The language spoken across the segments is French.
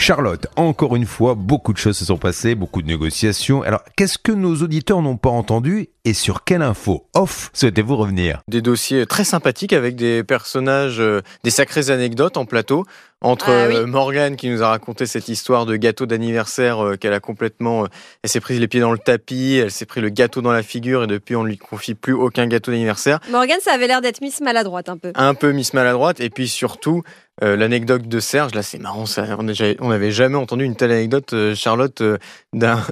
Charlotte, encore une fois, beaucoup de choses se sont passées, beaucoup de négociations. Alors, qu'est-ce que nos auditeurs n'ont pas entendu et sur quelle info off souhaitez-vous revenir? Des dossiers très sympathiques avec des personnages, euh, des sacrées anecdotes en plateau. Entre Ah oui. euh, Morgane qui nous a raconté cette histoire de gâteau d'anniversaire euh, qu'elle a complètement. euh, elle s'est prise les pieds dans le tapis, elle s'est pris le gâteau dans la figure et depuis on ne lui confie plus aucun gâteau d'anniversaire. Morgane, ça avait l'air d'être Miss Maladroite un peu. Un peu Miss Maladroite et puis surtout euh, l'anecdote de Serge. Là c'est marrant, ça, on n'a- on n'avait jamais entendu une telle anecdote, euh, Charlotte, euh, d'un-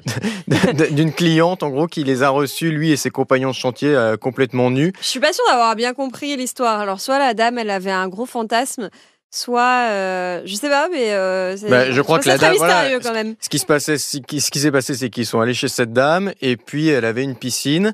d'un- d'une cliente en gros qui les a reçus, lui et ses compagnons de chantier complètement nus. Je suis pas sûre d'avoir bien compris l'histoire. Alors, soit la dame, elle avait un gros fantasme, soit. euh, je sais pas, mais. euh, c'est- Bah, je crois que la dame, voilà, mystérieux quand même. Ce qui se passait, ce qui s'est passé, c'est qu'ils sont allés chez cette dame et puis elle avait une piscine.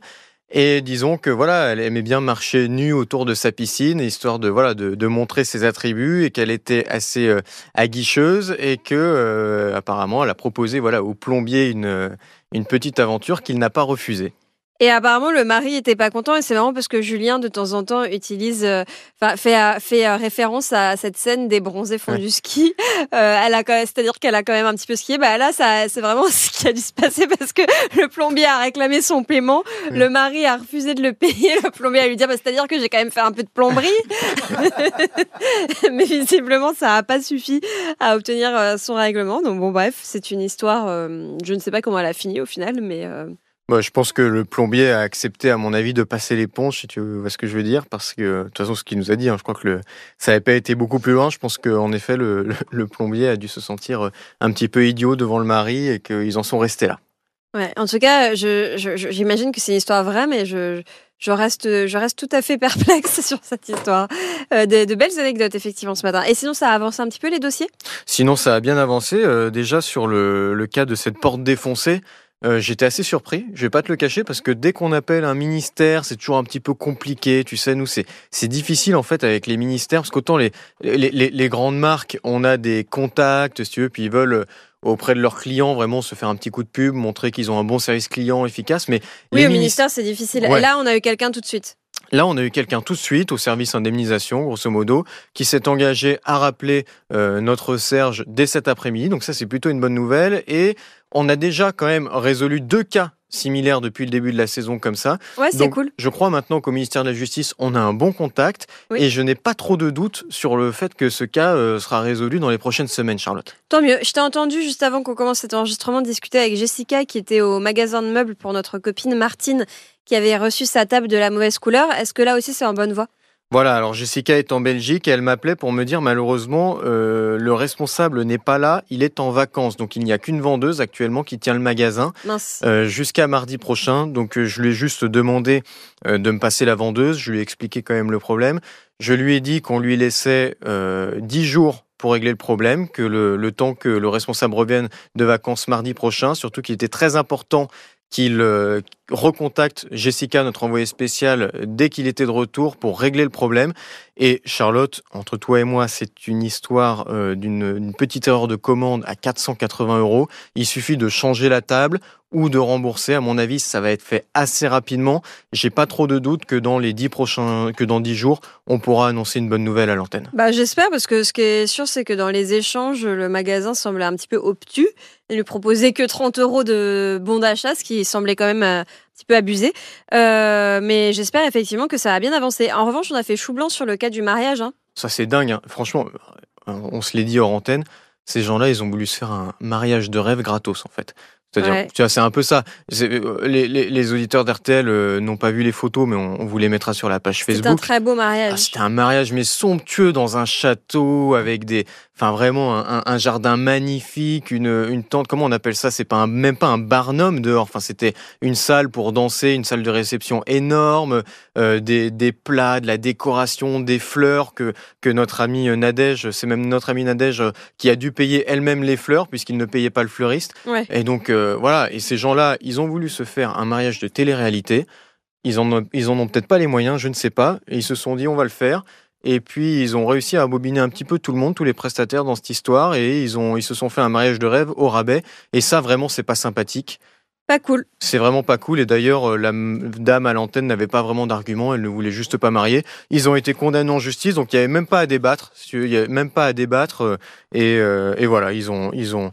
Et disons que voilà, elle aimait bien marcher nue autour de sa piscine, histoire de voilà de, de montrer ses attributs et qu'elle était assez euh, aguicheuse et que euh, apparemment elle a proposé voilà au plombier une euh, une petite aventure qu'il n'a pas refusée. Et apparemment, le mari était pas content. Et c'est marrant parce que Julien, de temps en temps, utilise, euh, enfin, fait, euh, fait euh, référence à cette scène des bronzés font Ouais. du ski. Euh, elle a quand même- c'est-à-dire qu'elle a quand même un petit peu skié. Bah là, ça, c'est vraiment ce qui a dû se passer parce que le plombier a réclamé son paiement. Le mari a refusé de le payer. Le plombier a lui dit, bah, c'est-à-dire que j'ai quand même fait un peu de plomberie. Mais visiblement, ça n'a pas suffi à obtenir son règlement. Donc bon, bref, c'est une histoire. euh, je ne sais pas comment elle a fini au final, mais. Moi, je pense que le plombier a accepté, à mon avis, de passer l'éponge, si tu vois ce que je veux dire, parce que de toute façon, ce qu'il nous a dit, hein, je crois que le, ça n'avait pas été beaucoup plus loin. Je pense qu'en effet, le, le, le plombier a dû se sentir euh, un petit peu idiot devant le mari et qu'ils en sont restés là. Ouais, en tout cas, j'imagine que c'est une histoire vraie, mais je, je, reste, je reste tout à fait perplexe sur cette histoire. Euh, de, de belles anecdotes, effectivement, ce matin. Et sinon, ça a avancé un petit peu les dossiers? Sinon, ça a bien avancé. euh, déjà, sur le, le cas de cette porte défoncée, euh, j'étais assez surpris. Je vais pas te le cacher parce que dès qu'on appelle un ministère, c'est toujours un petit peu compliqué. Tu sais, nous, c'est c'est difficile en fait avec les ministères parce qu'autant les, les, les, les grandes marques, on a des contacts, si tu veux, puis ils veulent euh, auprès de leurs clients vraiment se faire un petit coup de pub, montrer qu'ils ont un bon service client efficace. Mais Oui, au minis- ministère, c'est difficile. Ouais. Et là, on a eu quelqu'un tout de suite. Là, on a eu quelqu'un tout de suite au service indemnisation, grosso modo, qui s'est engagé à rappeler euh, notre Serge dès cet après-midi. Donc ça, c'est plutôt une bonne nouvelle. Et on a déjà quand même résolu deux cas similaires depuis le début de la saison comme ça. Ouais, c'est cool. Je crois maintenant qu'au ministère de la Justice, on a un bon contact. Oui. Et je n'ai pas trop de doutes sur le fait que ce cas euh, sera résolu dans les prochaines semaines, Charlotte. Tant mieux. Je t'ai entendu juste avant qu'on commence cet enregistrement discuter avec Jessica qui était au magasin de meubles pour notre copine Martine qui avait reçu sa table de la mauvaise couleur. Est-ce que là aussi c'est en bonne voie? Voilà, alors Jessica est en Belgique et elle m'appelait pour me dire malheureusement euh, le responsable n'est pas là, il est en vacances. Donc il n'y a qu'une vendeuse actuellement qui tient le magasin. Euh, jusqu'à mardi prochain. Donc euh, je lui ai juste demandé de me passer la vendeuse. Je lui ai expliqué quand même le problème. Je lui ai dit qu'on lui laissait euh, 10 jours pour régler le problème, que le, le temps que le responsable revienne de vacances mardi prochain, surtout qu'il était très important qu'il recontacte Jessica, notre envoyée spéciale, dès qu'il était de retour pour régler le problème. Et Charlotte, entre toi et moi, c'est une histoire euh, d'une une petite erreur de commande à 480 euros. Il suffit de changer la table ou de rembourser. À mon avis, ça va être fait assez rapidement. J'ai pas trop de doute que dans les 10 prochains, que dans 10 jours, on pourra annoncer une bonne nouvelle à l'antenne. Bah, j'espère parce que ce qui est sûr, c'est que dans les échanges, le magasin semblait un petit peu obtus. Il lui proposait que 30 euros de bon d'achat, ce qui semblait quand même euh, petit peu abusé. Euh, mais j'espère effectivement que ça a bien avancé. En revanche, on a fait chou blanc sur le cas du mariage. hein. Ça, c'est dingue. hein. Franchement, on se l'est dit hors antenne. Ces gens-là, ils ont voulu se faire un mariage de rêve gratos, en fait. C'est-à-dire, Ouais. tu vois, c'est un peu ça. Euh, Les, les- les auditeurs d'RTL euh, n'ont pas vu les photos, mais on, on vous les mettra sur la page C'est un Facebook. très beau Ah, mariage. C'était un mariage mais somptueux dans un château avec des, enfin vraiment un, jardin magnifique, une, une tente. Comment on appelle ça? C'est pas un- même pas un barnum dehors. Enfin c'était une salle pour danser, une salle de réception énorme, euh, des, des plats, de la décoration, des fleurs que que notre ami Nadège, c'est même notre ami Nadège euh, qui a dû payer elle-même les fleurs puisqu'il ne payait pas le fleuriste. Ouais. Et donc euh, voilà, et ces gens-là, ils ont voulu se faire un mariage de télé-réalité. Ils en ont, ils en ont peut-être pas les moyens, je ne sais pas. Et ils se sont dit, on va le faire. Et puis ils ont réussi à bobiner un petit peu tout le monde, tous les prestataires dans cette histoire, et ils ont, ils se sont fait un mariage de rêve au rabais. Et ça, vraiment, c'est pas sympathique. Pas cool. C'est vraiment pas cool. Et d'ailleurs, euh, la dame à l'antenne n'avait pas vraiment d'argument. Elle ne voulait juste pas marier. Ils ont été condamnés en justice, donc il n'y avait même pas à débattre. Il n'y avait même pas à débattre. euh, Et, euh, et voilà, ils ont, ils ont.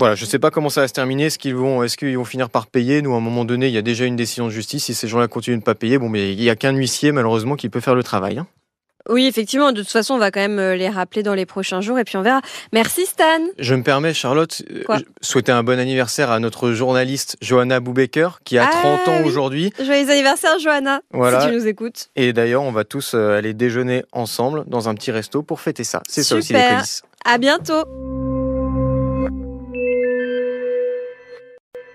Voilà, je sais pas comment ça va se terminer. Est-ce qu'ils vont, est-ce qu'ils vont finir par payer? Nous, à un moment donné, il y a déjà une décision de justice. Si ces gens-là continuent de ne pas payer, bon, mais il y a qu'un huissier malheureusement qui peut faire le travail. hein. Oui, effectivement. De toute façon, on va quand même euh, les rappeler dans les prochains jours et puis on verra. Merci Stan. Je me permets, Charlotte, euh, Quoi souhaiter un bon anniversaire à notre journaliste Johanna Boubaker, qui a Ah, 30 ans oui. aujourd'hui. Joyeux anniversaire, Johanna. Voilà. Si tu nous écoutes. Et d'ailleurs, on va tous euh, aller déjeuner ensemble dans un petit resto pour fêter ça. C'est ça aussi les coulisses. À bientôt.